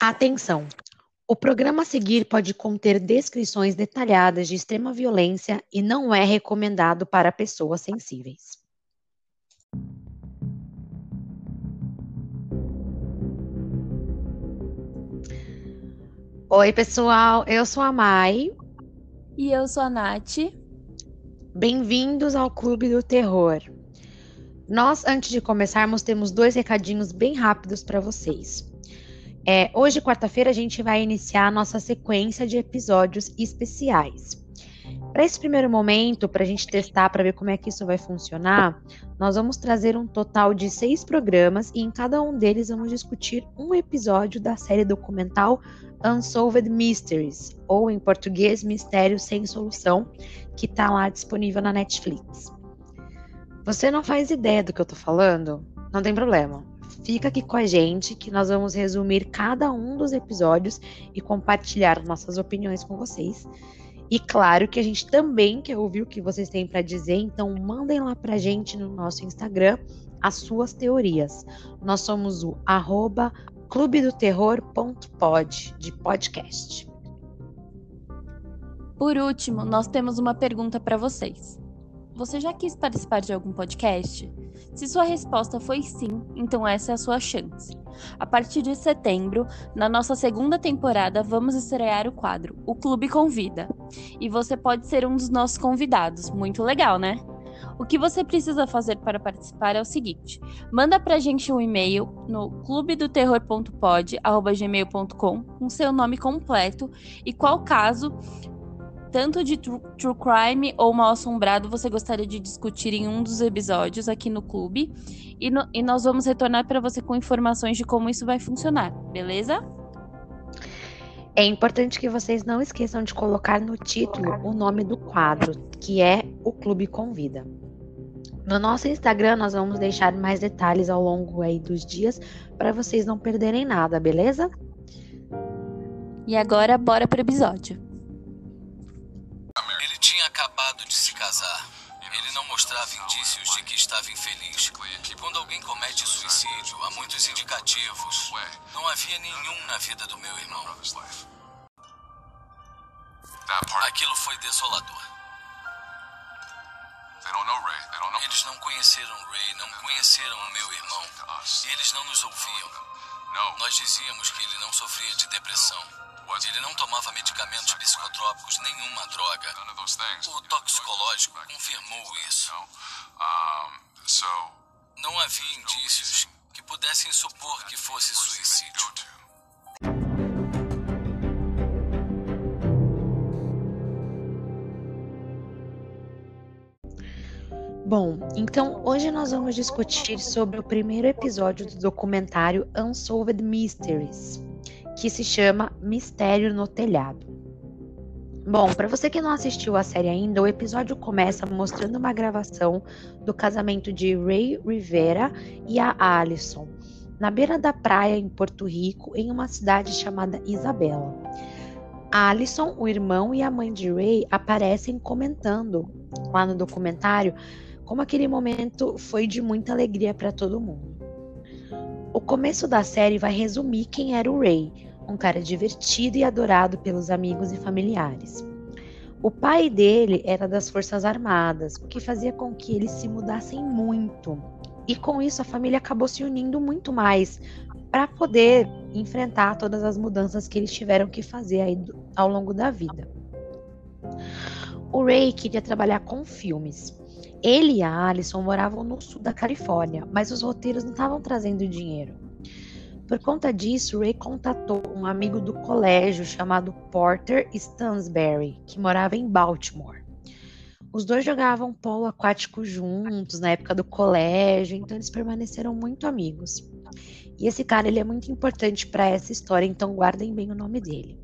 Atenção! O programa a seguir pode conter descrições detalhadas de extrema violência e não é recomendado para pessoas sensíveis. Oi, pessoal, eu sou a Mai. E eu sou a Nath. Bem-vindos ao Clube do Terror. Nós, antes de começarmos, temos dois recadinhos bem rápidos para vocês. É, hoje, quarta-feira, a gente vai iniciar a nossa sequência de episódios especiais. Para esse primeiro momento, para a gente testar, para ver como é que isso vai funcionar, nós vamos trazer um total de seis programas e em cada um deles vamos discutir um episódio da série documental Unsolved Mysteries, ou em português, Mistério Sem Solução, que está lá disponível na Netflix. Você não faz ideia do que eu tô falando? Não tem problema. Fica aqui com a gente que nós vamos resumir cada um dos episódios e compartilhar nossas opiniões com vocês. E claro que a gente também quer ouvir o que vocês têm para dizer, então mandem lá pra gente no nosso Instagram as suas teorias. Nós somos o arroba clubedoterror.pod de podcast. Por último, nós temos uma pergunta para vocês. Você já quis participar de algum podcast? Se sua resposta foi sim, então essa é a sua chance. A partir de setembro, na nossa segunda temporada, vamos estrear o quadro O Clube Convida. E você pode ser um dos nossos convidados. Muito legal, né? O que você precisa fazer para participar é o seguinte: manda pra gente um e-mail no clubedoterror.pod@gmail.com com seu nome completo e qual caso tanto de true, true crime ou mal assombrado você gostaria de discutir em um dos episódios aqui no clube. E, no, e nós vamos retornar para você com informações de como isso vai funcionar, beleza? É importante que vocês não esqueçam de colocar no título o nome do quadro, que é o Clube Convida. No nosso Instagram nós vamos deixar mais detalhes ao longo aí dos dias para vocês não perderem nada, beleza? E agora bora pro episódio acabado de se casar. Ele não mostrava indícios de que estava infeliz. E quando alguém comete suicídio, há muitos indicativos. Não havia nenhum na vida do meu irmão. Aquilo foi desolador. Eles não conheceram Ray, não conheceram o meu irmão. Eles não nos ouviam. Nós dizíamos que ele não sofria de depressão. Ele não tomava medicamentos psicotrópicos, nenhuma droga. O toxicológico confirmou isso. Não havia indícios que pudessem supor que fosse suicídio. Bom, então hoje nós vamos discutir sobre o primeiro episódio do documentário Unsolved Mysteries que se chama Mistério no Telhado. Bom, para você que não assistiu a série ainda, o episódio começa mostrando uma gravação do casamento de Ray Rivera e a Alison, na beira da praia em Porto Rico, em uma cidade chamada Isabela. Alison, o irmão e a mãe de Ray aparecem comentando lá no documentário como aquele momento foi de muita alegria para todo mundo. O começo da série vai resumir quem era o Ray, um cara divertido e adorado pelos amigos e familiares. O pai dele era das Forças Armadas, o que fazia com que eles se mudassem muito. E com isso a família acabou se unindo muito mais para poder enfrentar todas as mudanças que eles tiveram que fazer aí ao longo da vida. O Ray queria trabalhar com filmes ele e a Alison moravam no sul da Califórnia, mas os roteiros não estavam trazendo dinheiro. Por conta disso, Ray contatou um amigo do colégio chamado Porter Stansberry, que morava em Baltimore. Os dois jogavam polo aquático juntos na época do colégio, então eles permaneceram muito amigos. E esse cara ele é muito importante para essa história, então guardem bem o nome dele.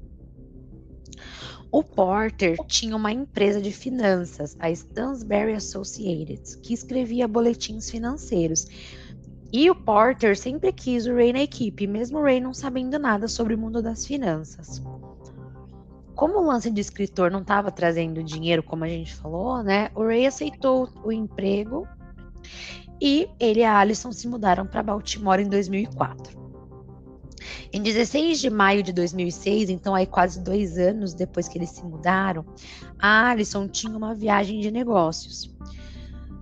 O Porter tinha uma empresa de finanças, a Stansberry Associates, que escrevia boletins financeiros. E o Porter sempre quis o Ray na equipe, mesmo o Ray não sabendo nada sobre o mundo das finanças. Como o lance de escritor não estava trazendo dinheiro, como a gente falou, né? O Ray aceitou o emprego e ele e a Alison se mudaram para Baltimore em 2004. Em 16 de maio de 2006, então aí quase dois anos depois que eles se mudaram, a Alison tinha uma viagem de negócios.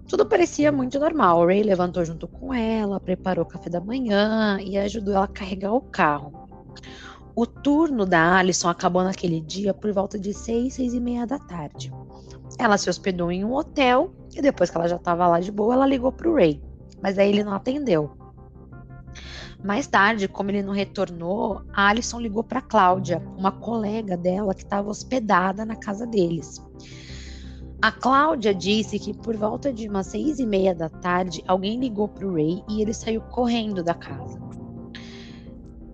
Tudo parecia muito normal. O Ray levantou junto com ela, preparou o café da manhã e ajudou ela a carregar o carro. O turno da Alison acabou naquele dia por volta de seis, seis e meia da tarde. Ela se hospedou em um hotel e depois que ela já estava lá de boa, ela ligou para o Ray, mas aí ele não atendeu. Mais tarde, como ele não retornou, a Alison ligou para Cláudia, uma colega dela que estava hospedada na casa deles. A Cláudia disse que por volta de umas seis e meia da tarde, alguém ligou para o Ray e ele saiu correndo da casa.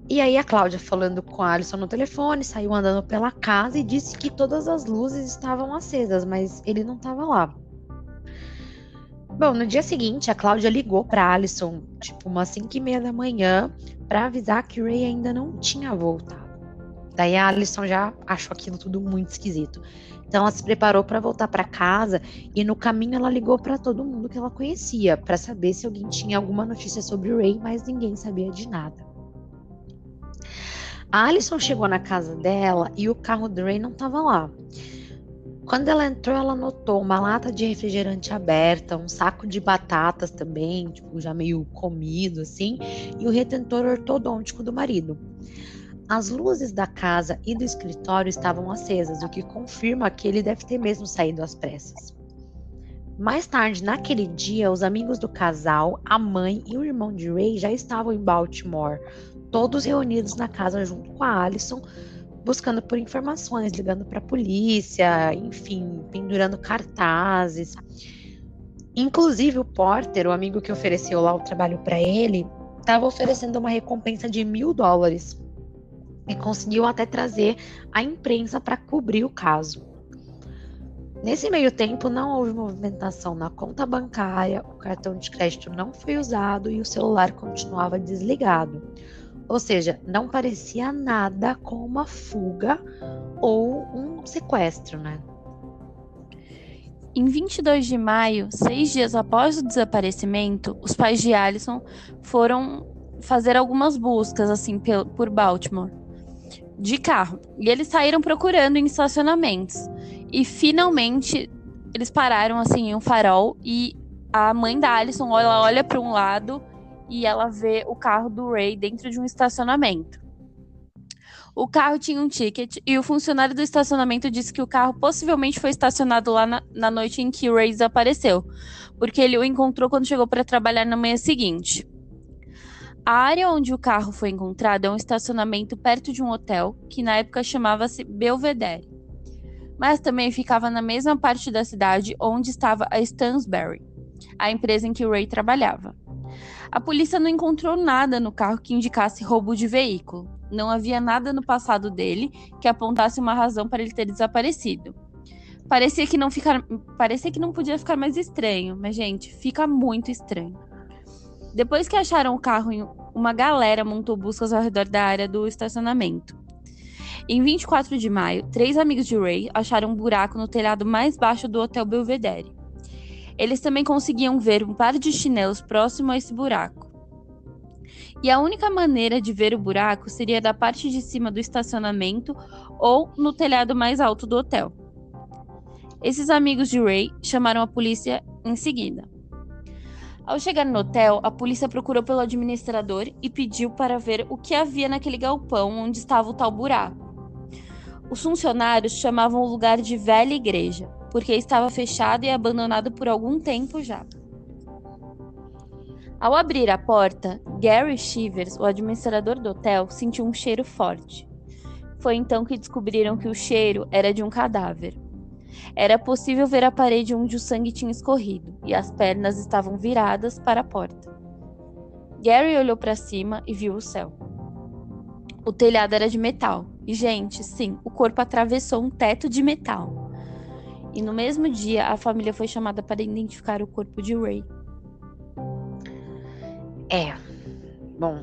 E aí a Cláudia, falando com a Alison no telefone, saiu andando pela casa e disse que todas as luzes estavam acesas, mas ele não estava lá. Bom, no dia seguinte, a Cláudia ligou para Alison, tipo umas 5 e meia da manhã, para avisar que o Ray ainda não tinha voltado. Daí a Alison já achou aquilo tudo muito esquisito. Então ela se preparou para voltar para casa e no caminho ela ligou para todo mundo que ela conhecia para saber se alguém tinha alguma notícia sobre o Ray, mas ninguém sabia de nada. A Alison chegou na casa dela e o carro do Ray não estava lá. Quando ela entrou, ela notou uma lata de refrigerante aberta, um saco de batatas também, tipo, já meio comido assim, e o retentor ortodôntico do marido. As luzes da casa e do escritório estavam acesas, o que confirma que ele deve ter mesmo saído às pressas. Mais tarde, naquele dia, os amigos do casal, a mãe e o irmão de Ray já estavam em Baltimore, todos reunidos na casa junto com a Alison, buscando por informações, ligando para a polícia, enfim, pendurando cartazes. Inclusive o Porter, o amigo que ofereceu lá o trabalho para ele, estava oferecendo uma recompensa de mil dólares e conseguiu até trazer a imprensa para cobrir o caso. Nesse meio tempo, não houve movimentação na conta bancária, o cartão de crédito não foi usado e o celular continuava desligado. Ou seja, não parecia nada com uma fuga ou um sequestro, né? Em 22 de maio, seis dias após o desaparecimento, os pais de Alison foram fazer algumas buscas assim por Baltimore de carro. E eles saíram procurando em estacionamentos. E finalmente eles pararam assim em um farol e a mãe da Alison ela olha para um lado e ela vê o carro do Ray dentro de um estacionamento. O carro tinha um ticket e o funcionário do estacionamento disse que o carro possivelmente foi estacionado lá na, na noite em que o Ray desapareceu, porque ele o encontrou quando chegou para trabalhar na manhã seguinte. A área onde o carro foi encontrado é um estacionamento perto de um hotel que na época chamava-se Belvedere, mas também ficava na mesma parte da cidade onde estava a Stansberry, a empresa em que o Ray trabalhava. A polícia não encontrou nada no carro que indicasse roubo de veículo. Não havia nada no passado dele que apontasse uma razão para ele ter desaparecido. Parecia que não ficar, parecia que não podia ficar mais estranho, mas gente, fica muito estranho. Depois que acharam o carro, uma galera montou buscas ao redor da área do estacionamento. Em 24 de maio, três amigos de Ray acharam um buraco no telhado mais baixo do Hotel Belvedere. Eles também conseguiam ver um par de chinelos próximo a esse buraco. E a única maneira de ver o buraco seria da parte de cima do estacionamento ou no telhado mais alto do hotel. Esses amigos de Ray chamaram a polícia em seguida. Ao chegar no hotel, a polícia procurou pelo administrador e pediu para ver o que havia naquele galpão onde estava o tal buraco. Os funcionários chamavam o lugar de Velha Igreja, porque estava fechado e abandonado por algum tempo já. Ao abrir a porta, Gary Shivers, o administrador do hotel, sentiu um cheiro forte. Foi então que descobriram que o cheiro era de um cadáver. Era possível ver a parede onde o sangue tinha escorrido e as pernas estavam viradas para a porta. Gary olhou para cima e viu o céu. O telhado era de metal. E, gente, sim, o corpo atravessou um teto de metal. E no mesmo dia, a família foi chamada para identificar o corpo de Ray. É. Bom,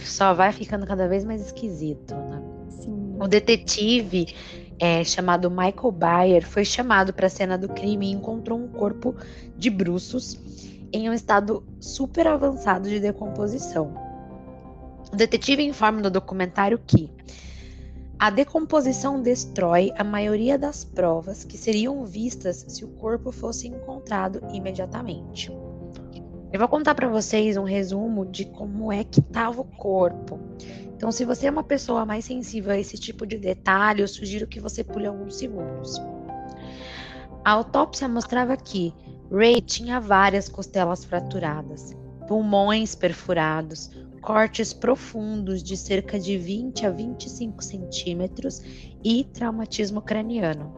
só vai ficando cada vez mais esquisito, né? Sim. O detetive é, chamado Michael Bayer foi chamado para a cena do crime e encontrou um corpo de bruços em um estado super avançado de decomposição. O detetive informa no documentário que a decomposição destrói a maioria das provas que seriam vistas se o corpo fosse encontrado imediatamente. Eu vou contar para vocês um resumo de como é que estava o corpo. Então, se você é uma pessoa mais sensível a esse tipo de detalhe, eu sugiro que você pule alguns segundos. A autópsia mostrava que Ray tinha várias costelas fraturadas, pulmões perfurados, cortes profundos de cerca de 20 a 25 centímetros e traumatismo craniano.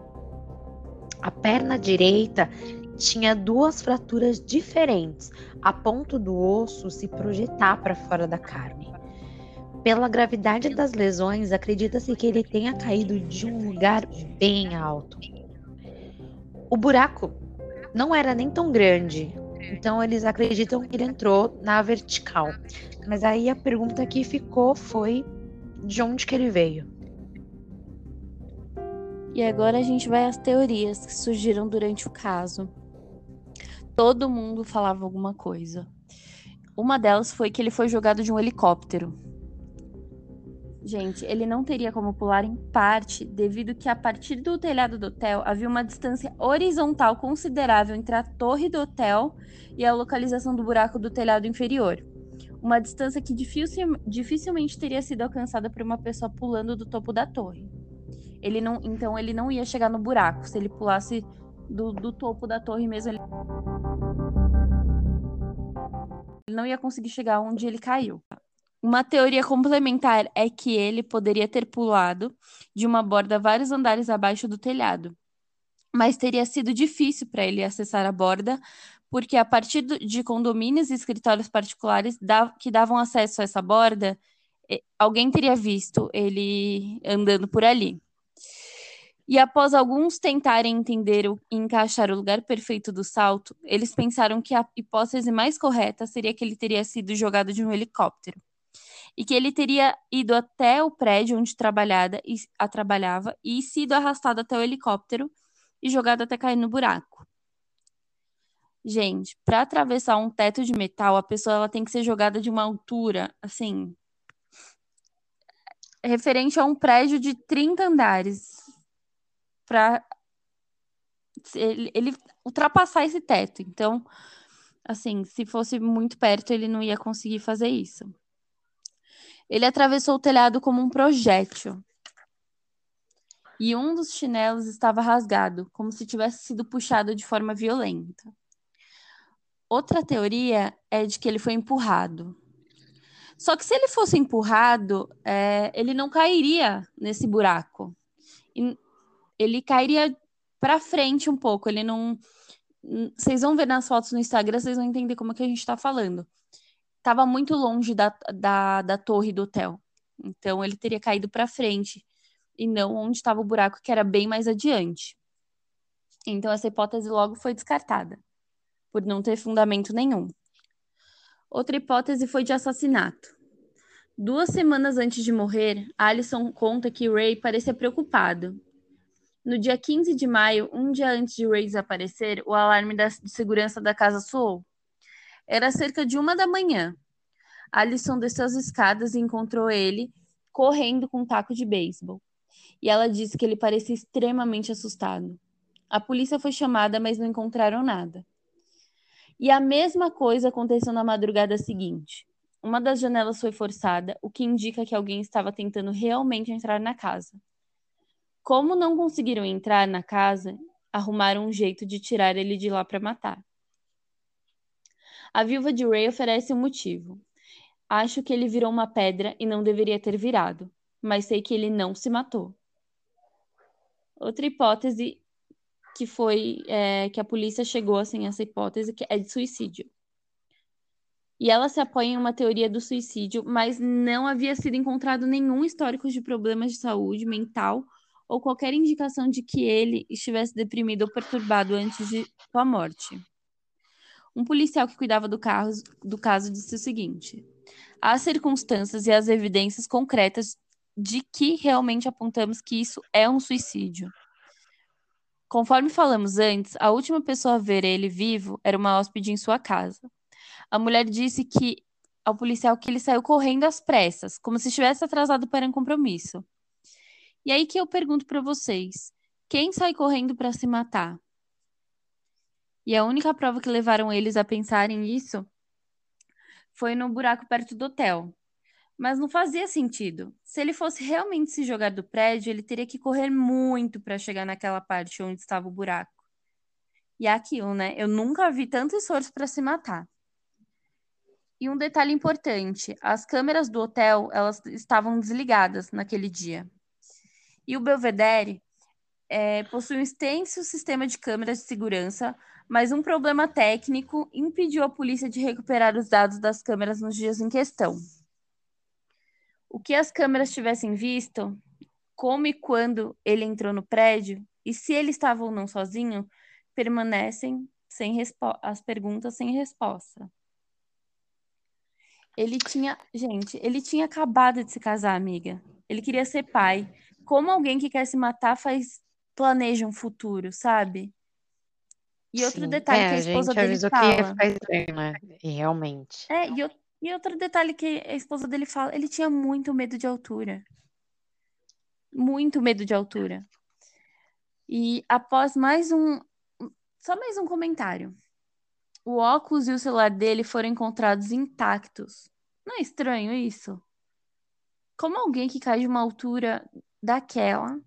A perna direita tinha duas fraturas diferentes, a ponto do osso se projetar para fora da carne. Pela gravidade das lesões, acredita-se que ele tenha caído de um lugar bem alto. O buraco não era nem tão grande, então eles acreditam que ele entrou na vertical. Mas aí a pergunta que ficou foi de onde que ele veio. E agora a gente vai às teorias que surgiram durante o caso. Todo mundo falava alguma coisa. Uma delas foi que ele foi jogado de um helicóptero. Gente, ele não teria como pular em parte, devido que a partir do telhado do hotel havia uma distância horizontal considerável entre a torre do hotel e a localização do buraco do telhado inferior. Uma distância que dificilmente teria sido alcançada por uma pessoa pulando do topo da torre. Ele não, então ele não ia chegar no buraco. Se ele pulasse do, do topo da torre mesmo, ele... ele não ia conseguir chegar onde ele caiu. Uma teoria complementar é que ele poderia ter pulado de uma borda vários andares abaixo do telhado, mas teria sido difícil para ele acessar a borda, porque a partir de condomínios e escritórios particulares que davam acesso a essa borda, alguém teria visto ele andando por ali. E após alguns tentarem entender e encaixar o lugar perfeito do salto, eles pensaram que a hipótese mais correta seria que ele teria sido jogado de um helicóptero e que ele teria ido até o prédio onde trabalhada e, a trabalhava e sido arrastado até o helicóptero e jogado até cair no buraco. Gente, para atravessar um teto de metal, a pessoa ela tem que ser jogada de uma altura, assim, referente a um prédio de 30 andares para ele, ele ultrapassar esse teto. Então, assim, se fosse muito perto, ele não ia conseguir fazer isso. Ele atravessou o telhado como um projétil. E um dos chinelos estava rasgado, como se tivesse sido puxado de forma violenta. Outra teoria é de que ele foi empurrado. Só que se ele fosse empurrado, é, ele não cairia nesse buraco. Ele cairia para frente um pouco. Ele não. Vocês vão ver nas fotos no Instagram, vocês vão entender como é que a gente está falando estava muito longe da, da, da torre do hotel. Então ele teria caído para frente e não onde estava o buraco, que era bem mais adiante. Então essa hipótese logo foi descartada, por não ter fundamento nenhum. Outra hipótese foi de assassinato. Duas semanas antes de morrer, Alison conta que Ray parecia preocupado. No dia 15 de maio, um dia antes de Ray desaparecer, o alarme da, de segurança da casa soou. Era cerca de uma da manhã. Alison desceu as escadas e encontrou ele correndo com um taco de beisebol. E ela disse que ele parecia extremamente assustado. A polícia foi chamada, mas não encontraram nada. E a mesma coisa aconteceu na madrugada seguinte. Uma das janelas foi forçada, o que indica que alguém estava tentando realmente entrar na casa. Como não conseguiram entrar na casa, arrumaram um jeito de tirar ele de lá para matar. A viúva de Ray oferece um motivo. Acho que ele virou uma pedra e não deveria ter virado, mas sei que ele não se matou. Outra hipótese que foi é, que a polícia chegou assim essa hipótese que é de suicídio. E ela se apoia em uma teoria do suicídio, mas não havia sido encontrado nenhum histórico de problemas de saúde mental ou qualquer indicação de que ele estivesse deprimido ou perturbado antes de sua morte. Um policial que cuidava do, carro, do caso disse o seguinte: há circunstâncias e as evidências concretas de que realmente apontamos que isso é um suicídio. Conforme falamos antes, a última pessoa a ver ele vivo era uma hóspede em sua casa. A mulher disse que ao policial que ele saiu correndo às pressas, como se estivesse atrasado para um compromisso. E aí que eu pergunto para vocês: quem sai correndo para se matar? E a única prova que levaram eles a pensarem nisso foi no buraco perto do hotel. Mas não fazia sentido. Se ele fosse realmente se jogar do prédio, ele teria que correr muito para chegar naquela parte onde estava o buraco. E é aquilo, né? Eu nunca vi tanto esforço para se matar. E um detalhe importante: as câmeras do hotel elas estavam desligadas naquele dia. E o Belvedere é, possui um extenso sistema de câmeras de segurança, mas um problema técnico impediu a polícia de recuperar os dados das câmeras nos dias em questão. O que as câmeras tivessem visto, como e quando ele entrou no prédio, e se ele estava ou não sozinho, permanecem sem as perguntas sem resposta. Ele tinha, gente, ele tinha acabado de se casar, amiga. Ele queria ser pai. Como alguém que quer se matar faz planeja um futuro, sabe? E outro Sim. detalhe É, que a a esposa gente dele avisou que fala. ficar estranho, né? E realmente. É, e, o- e outro detalhe que a esposa dele fala, ele tinha muito medo de altura. Muito medo de altura. E após mais um, só mais um comentário. O óculos e o celular dele foram encontrados intactos. Não é estranho isso? Como alguém que cai de uma altura daquela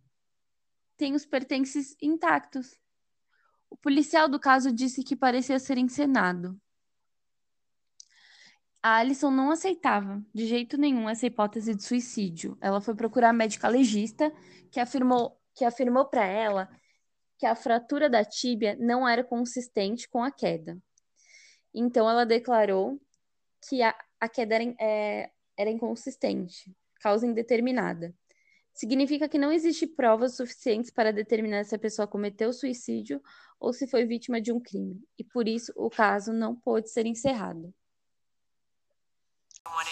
tem os pertences intactos? O policial do caso disse que parecia ser encenado. A Alison não aceitava de jeito nenhum essa hipótese de suicídio. Ela foi procurar a médica legista, que afirmou que afirmou para ela que a fratura da tíbia não era consistente com a queda. Então ela declarou que a, a queda era, é, era inconsistente, causa indeterminada. Significa que não existe provas suficientes para determinar se a pessoa cometeu suicídio ou se foi vítima de um crime, e por isso o caso não pôde ser encerrado.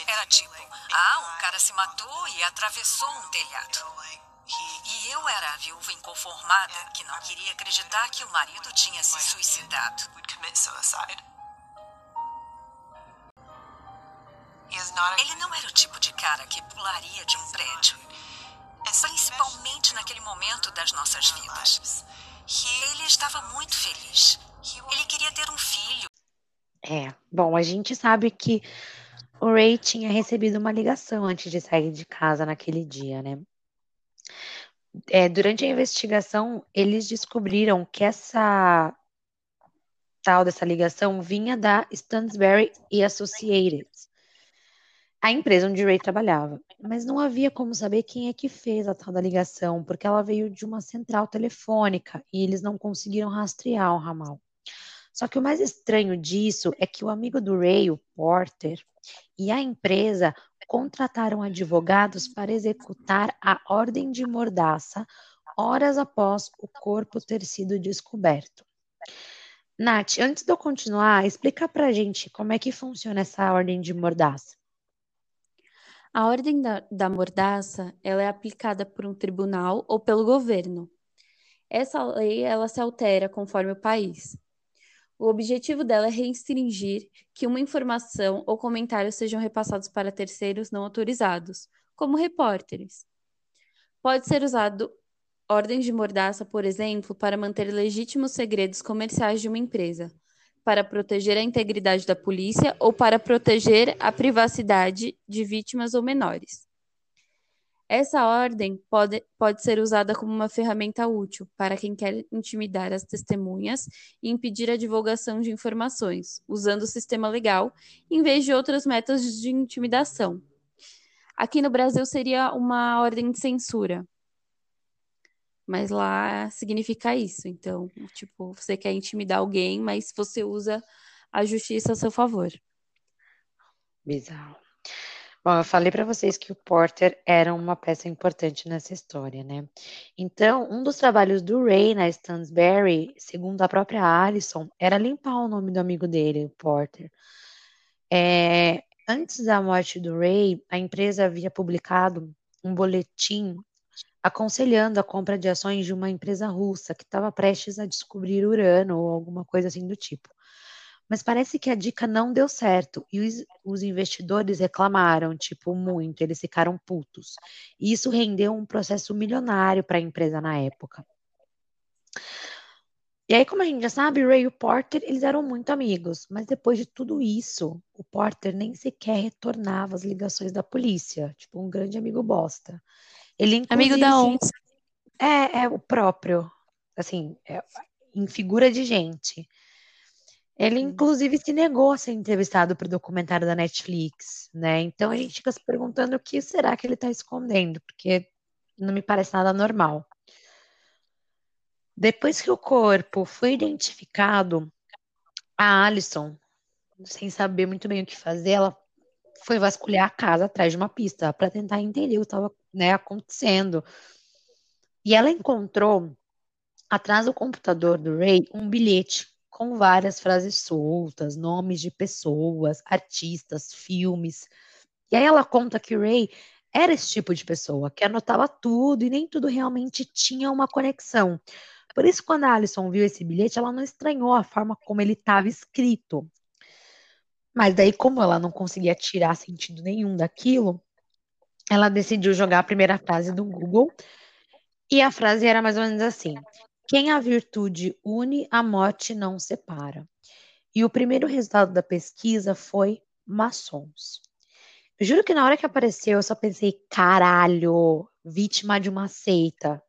Era tipo, ah, um cara se matou e atravessou um telhado. E eu era a viúva inconformada que não queria acreditar que o marido tinha se suicidado. Ele não era o tipo de cara que pularia de um prédio. Principalmente naquele momento das nossas vidas. Ele estava muito feliz. Ele queria ter um filho. É, bom, a gente sabe que o Ray tinha recebido uma ligação antes de sair de casa naquele dia, né? É, durante a investigação, eles descobriram que essa tal dessa ligação vinha da Stansberry e Associates, a empresa onde Ray trabalhava. Mas não havia como saber quem é que fez a tal da ligação, porque ela veio de uma central telefônica e eles não conseguiram rastrear o ramal. Só que o mais estranho disso é que o amigo do Ray, o Porter, e a empresa contrataram advogados para executar a ordem de mordaça horas após o corpo ter sido descoberto. Nath, antes de eu continuar, explica pra gente como é que funciona essa ordem de mordaça. A ordem da, da mordaça ela é aplicada por um tribunal ou pelo governo. Essa lei ela se altera conforme o país. O objetivo dela é restringir que uma informação ou comentário sejam repassados para terceiros não autorizados, como repórteres. Pode ser usado ordens de mordaça, por exemplo, para manter legítimos segredos comerciais de uma empresa, para proteger a integridade da polícia ou para proteger a privacidade de vítimas ou menores. Essa ordem pode, pode ser usada como uma ferramenta útil para quem quer intimidar as testemunhas e impedir a divulgação de informações, usando o sistema legal, em vez de outros métodos de intimidação. Aqui no Brasil seria uma ordem de censura. Mas lá significa isso. Então, tipo, você quer intimidar alguém, mas você usa a justiça a seu favor. Bizarro. Bom, eu falei para vocês que o Porter era uma peça importante nessa história, né? Então, um dos trabalhos do Ray na Stansberry, segundo a própria Alison, era limpar o nome do amigo dele, o Porter. É, antes da morte do Ray, a empresa havia publicado um boletim aconselhando a compra de ações de uma empresa russa que estava prestes a descobrir urano ou alguma coisa assim do tipo. Mas parece que a dica não deu certo e os, os investidores reclamaram, tipo, muito, eles ficaram putos. E isso rendeu um processo milionário para a empresa na época. E aí, como a gente já sabe, Ray e o Porter, eles eram muito amigos, mas depois de tudo isso, o Porter nem sequer retornava as ligações da polícia, tipo um grande amigo bosta. Ele amigo da onça. É, é o próprio, assim, é, em figura de gente. Ele, inclusive, se negou a ser entrevistado para o documentário da Netflix, né? Então a gente fica se perguntando o que será que ele está escondendo, porque não me parece nada normal. Depois que o corpo foi identificado, a Alison, sem saber muito bem o que fazer, ela foi vasculhar a casa atrás de uma pista para tentar entender o que estava né, acontecendo. E ela encontrou atrás do computador do Ray um bilhete com várias frases soltas, nomes de pessoas, artistas, filmes. E aí ela conta que o Ray era esse tipo de pessoa que anotava tudo e nem tudo realmente tinha uma conexão. Por isso, quando a Alison viu esse bilhete, ela não estranhou a forma como ele estava escrito. Mas daí, como ela não conseguia tirar sentido nenhum daquilo, ela decidiu jogar a primeira frase do Google. E a frase era mais ou menos assim: Quem a virtude une, a morte não separa. E o primeiro resultado da pesquisa foi maçons. Eu juro que na hora que apareceu, eu só pensei, caralho, vítima de uma seita.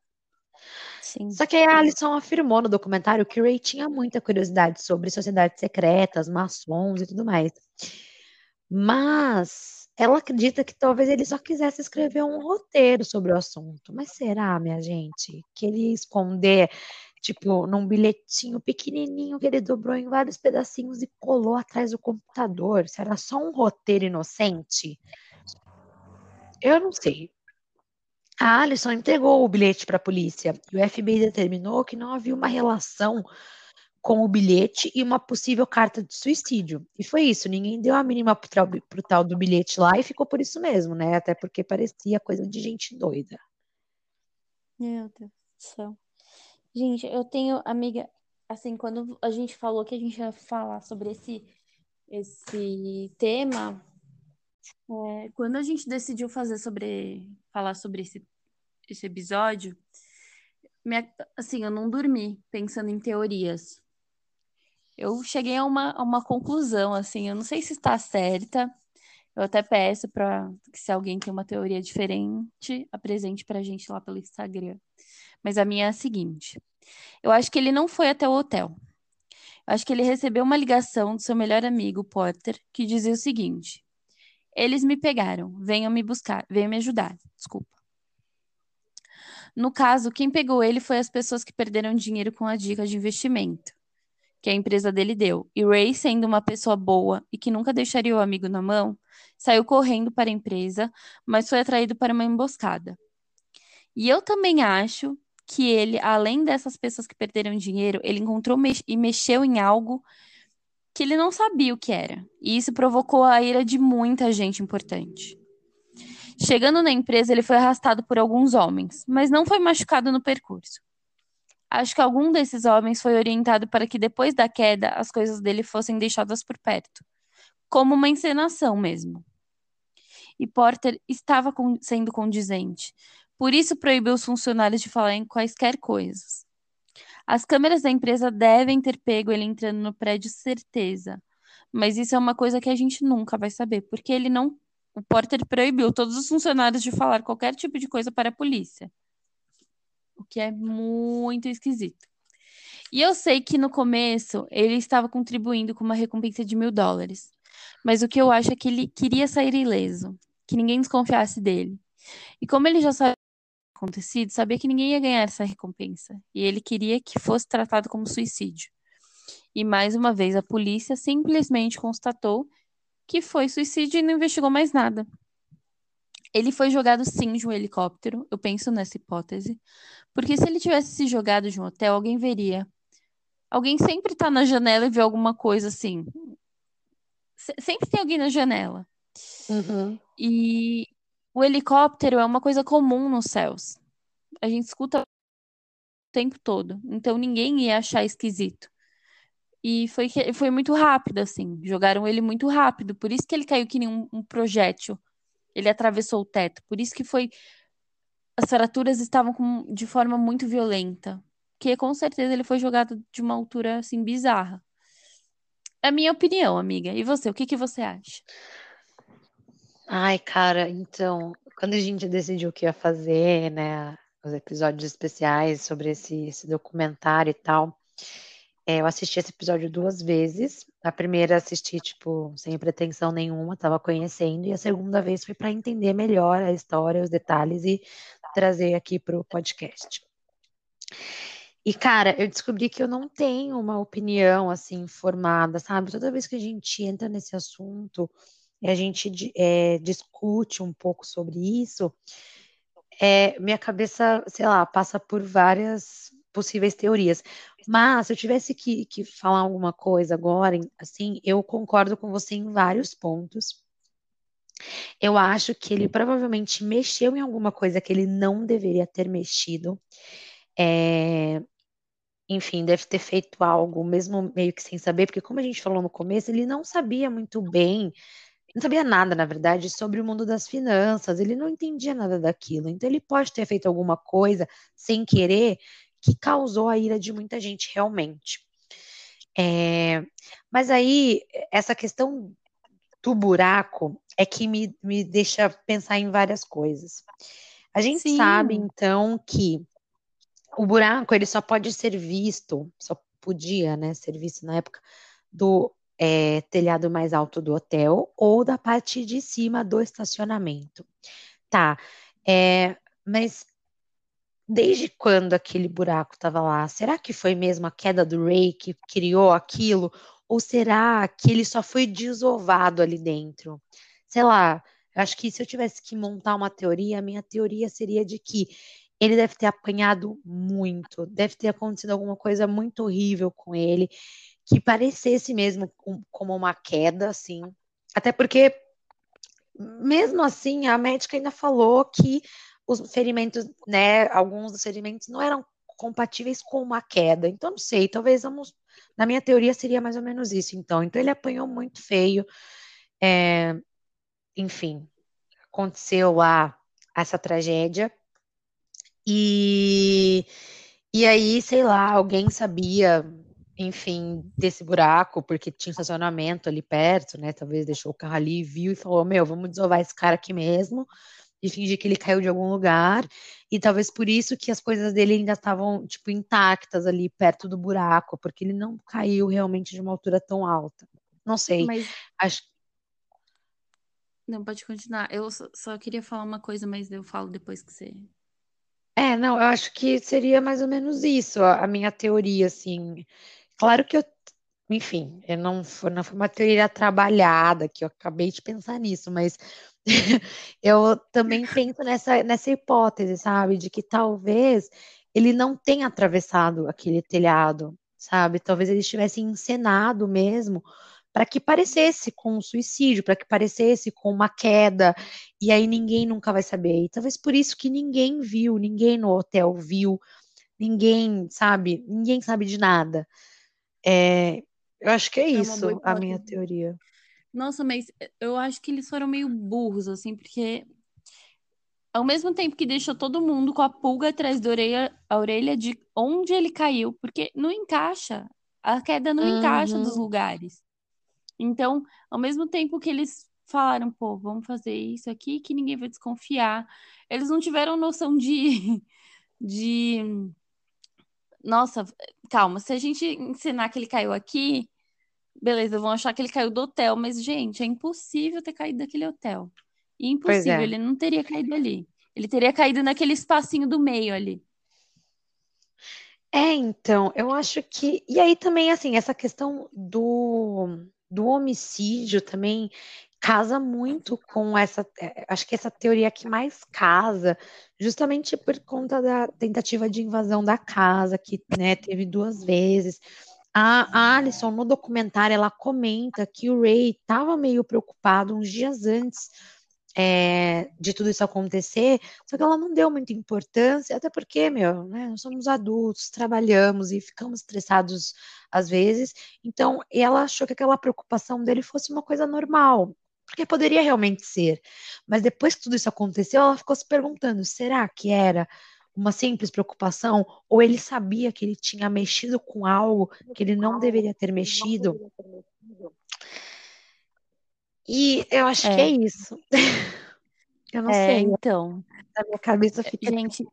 Sim. Só que a Alison afirmou no documentário que Ray tinha muita curiosidade sobre sociedades secretas, maçons e tudo mais. Mas ela acredita que talvez ele só quisesse escrever um roteiro sobre o assunto. Mas será, minha gente, que ele esconder, tipo, num bilhetinho pequenininho que ele dobrou em vários pedacinhos e colou atrás do computador? Será só um roteiro inocente? Eu não sei. A Alison entregou o bilhete para a polícia e o FBI determinou que não havia uma relação com o bilhete e uma possível carta de suicídio. E foi isso, ninguém deu a mínima pro, pro tal do bilhete lá e ficou por isso mesmo, né? Até porque parecia coisa de gente doida. Meu Deus do céu. Gente, eu tenho amiga, assim, quando a gente falou que a gente ia falar sobre esse, esse tema, é, quando a gente decidiu fazer sobre, falar sobre esse esse episódio, minha, assim, eu não dormi pensando em teorias. Eu cheguei a uma, a uma conclusão, assim, eu não sei se está certa. Eu até peço para que se alguém tem uma teoria diferente, apresente para a gente lá pelo Instagram. Mas a minha é a seguinte: eu acho que ele não foi até o hotel. Eu acho que ele recebeu uma ligação do seu melhor amigo, Porter, que dizia o seguinte: Eles me pegaram, venham me buscar, venham me ajudar. Desculpa. No caso, quem pegou ele foi as pessoas que perderam dinheiro com a dica de investimento que a empresa dele deu. E Ray, sendo uma pessoa boa e que nunca deixaria o amigo na mão, saiu correndo para a empresa, mas foi atraído para uma emboscada. E eu também acho que ele, além dessas pessoas que perderam dinheiro, ele encontrou e mexeu em algo que ele não sabia o que era. E isso provocou a ira de muita gente importante. Chegando na empresa, ele foi arrastado por alguns homens, mas não foi machucado no percurso. Acho que algum desses homens foi orientado para que depois da queda as coisas dele fossem deixadas por perto, como uma encenação mesmo. E Porter estava sendo condizente, por isso proibiu os funcionários de falar em quaisquer coisas. As câmeras da empresa devem ter pego ele entrando no prédio, certeza. Mas isso é uma coisa que a gente nunca vai saber, porque ele não o Porter proibiu todos os funcionários de falar qualquer tipo de coisa para a polícia. O que é muito esquisito. E eu sei que no começo ele estava contribuindo com uma recompensa de mil dólares. Mas o que eu acho é que ele queria sair ileso, que ninguém desconfiasse dele. E como ele já sabia o que acontecido, sabia que ninguém ia ganhar essa recompensa. E ele queria que fosse tratado como suicídio. E mais uma vez a polícia simplesmente constatou que foi suicídio e não investigou mais nada. Ele foi jogado sim de um helicóptero, eu penso nessa hipótese, porque se ele tivesse se jogado de um hotel, alguém veria. Alguém sempre tá na janela e vê alguma coisa assim. sempre tem alguém na janela. Uhum. E o helicóptero é uma coisa comum nos céus. A gente escuta o tempo todo. Então ninguém ia achar esquisito. E foi, foi muito rápido, assim. Jogaram ele muito rápido. Por isso que ele caiu que nem um, um projétil. Ele atravessou o teto. Por isso que foi. As fraturas estavam com, de forma muito violenta. Que com certeza ele foi jogado de uma altura assim bizarra. É a minha opinião, amiga. E você, o que, que você acha? Ai, cara, então, quando a gente decidiu o que ia fazer, né, os episódios especiais sobre esse, esse documentário e tal, é, eu assisti esse episódio duas vezes. A primeira assisti, tipo, sem pretensão nenhuma, estava conhecendo, e a segunda vez foi para entender melhor a história, os detalhes e trazer aqui para o podcast. E, cara, eu descobri que eu não tenho uma opinião assim formada, sabe? Toda vez que a gente entra nesse assunto e a gente é, discute um pouco sobre isso, é, minha cabeça, sei lá, passa por várias possíveis teorias. Mas se eu tivesse que, que falar alguma coisa agora, assim, eu concordo com você em vários pontos. Eu acho que ele provavelmente mexeu em alguma coisa que ele não deveria ter mexido. É, enfim, deve ter feito algo, mesmo meio que sem saber, porque como a gente falou no começo, ele não sabia muito bem, não sabia nada, na verdade, sobre o mundo das finanças, ele não entendia nada daquilo. Então ele pode ter feito alguma coisa sem querer que causou a ira de muita gente realmente. É, mas aí, essa questão do buraco é que me, me deixa pensar em várias coisas. A gente Sim. sabe, então, que o buraco ele só pode ser visto, só podia, né, ser visto na época do é, telhado mais alto do hotel ou da parte de cima do estacionamento. Tá, é, mas desde quando aquele buraco estava lá? Será que foi mesmo a queda do Ray que criou aquilo? Ou será que ele só foi desovado ali dentro? Sei lá, eu acho que se eu tivesse que montar uma teoria, a minha teoria seria de que ele deve ter apanhado muito, deve ter acontecido alguma coisa muito horrível com ele, que parecesse mesmo como uma queda, assim. Até porque, mesmo assim, a médica ainda falou que os ferimentos, né, alguns dos ferimentos não eram compatíveis com uma queda. Então, não sei, talvez vamos. Na minha teoria seria mais ou menos isso, então. Então, ele apanhou muito feio. É, enfim, aconteceu lá essa tragédia. E, e aí, sei lá, alguém sabia, enfim, desse buraco, porque tinha estacionamento ali perto, né? Talvez deixou o carro ali, viu e falou: Meu, vamos desovar esse cara aqui mesmo e fingir que ele caiu de algum lugar, e talvez por isso que as coisas dele ainda estavam, tipo, intactas ali perto do buraco, porque ele não caiu realmente de uma altura tão alta. Não sei. Mas... Acho Não, pode continuar. Eu só, só queria falar uma coisa, mas eu falo depois que você. É, não, eu acho que seria mais ou menos isso, a, minha teoria, assim. Claro que eu enfim, eu não foi, não foi uma teoria trabalhada, que eu acabei de pensar nisso, mas eu também penso nessa, nessa hipótese, sabe, de que talvez ele não tenha atravessado aquele telhado, sabe? Talvez ele estivesse encenado mesmo para que parecesse com um suicídio, para que parecesse com uma queda, e aí ninguém nunca vai saber. E talvez por isso que ninguém viu, ninguém no hotel viu, ninguém sabe, ninguém sabe de nada. É, eu acho que é, é isso a minha teoria. Nossa, mas eu acho que eles foram meio burros, assim, porque ao mesmo tempo que deixou todo mundo com a pulga atrás da orelha, a orelha de onde ele caiu, porque não encaixa. A queda não uhum. encaixa dos lugares. Então, ao mesmo tempo que eles falaram, pô, vamos fazer isso aqui que ninguém vai desconfiar, eles não tiveram noção de, de nossa, calma, se a gente ensinar que ele caiu aqui, beleza, vão achar que ele caiu do hotel, mas, gente, é impossível ter caído daquele hotel. Impossível, é. ele não teria caído ali. Ele teria caído naquele espacinho do meio ali. É, então, eu acho que. E aí também, assim, essa questão do, do homicídio também casa muito com essa. É, acho que essa teoria que mais casa, justamente por conta da tentativa de invasão da casa, que né, teve duas vezes. A, Alison, no documentário, ela comenta que o Ray estava meio preocupado uns dias antes é, de tudo isso acontecer, só que ela não deu muita importância, até porque, meu, né, nós somos adultos, trabalhamos e ficamos estressados às vezes, então ela achou que aquela preocupação dele fosse uma coisa normal, porque poderia realmente ser, mas depois que tudo isso aconteceu, ela ficou se perguntando, será que era uma simples preocupação, ou ele sabia que ele tinha mexido com algo que ele não deveria ter mexido? E eu acho é. que é isso. eu não é, sei. Então. Na minha cabeça fica Gente,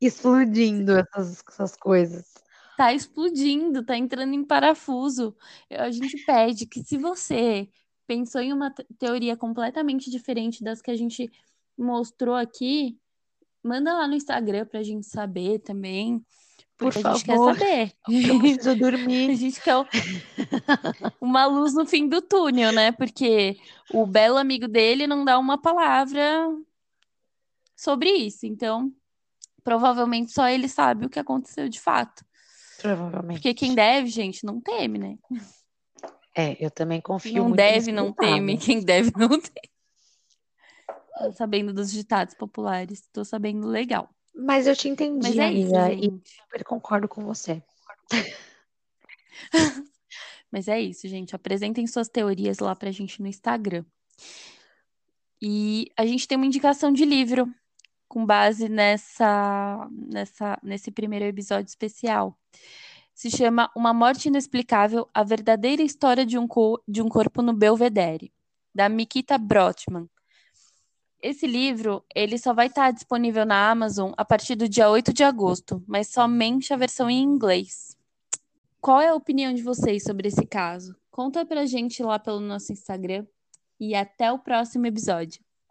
explodindo essas, essas coisas. Tá explodindo, tá entrando em parafuso. A gente pede que se você pensou em uma teoria completamente diferente das que a gente mostrou aqui, manda lá no Instagram pra gente saber também. Por favor. a gente quer saber. Eu preciso dormir. a gente quer uma luz no fim do túnel, né? Porque o belo amigo dele não dá uma palavra sobre isso. Então, provavelmente só ele sabe o que aconteceu de fato. Provavelmente. Porque quem deve, gente, não teme, né? É, eu também confio não muito deve, não teme. Quem deve, não teme. Sabendo dos ditados populares. Tô sabendo legal. Mas eu te entendi, Mas é amiga, isso, e gente. super concordo com você. Mas é isso, gente. Apresentem suas teorias lá pra gente no Instagram. E a gente tem uma indicação de livro com base nessa, nessa, nesse primeiro episódio especial. Se chama Uma Morte Inexplicável: A Verdadeira História de um, de um Corpo no Belvedere, da Mikita Brotman. Esse livro, ele só vai estar disponível na Amazon a partir do dia 8 de agosto, mas somente a versão em inglês. Qual é a opinião de vocês sobre esse caso? Conta pra gente lá pelo nosso Instagram e até o próximo episódio.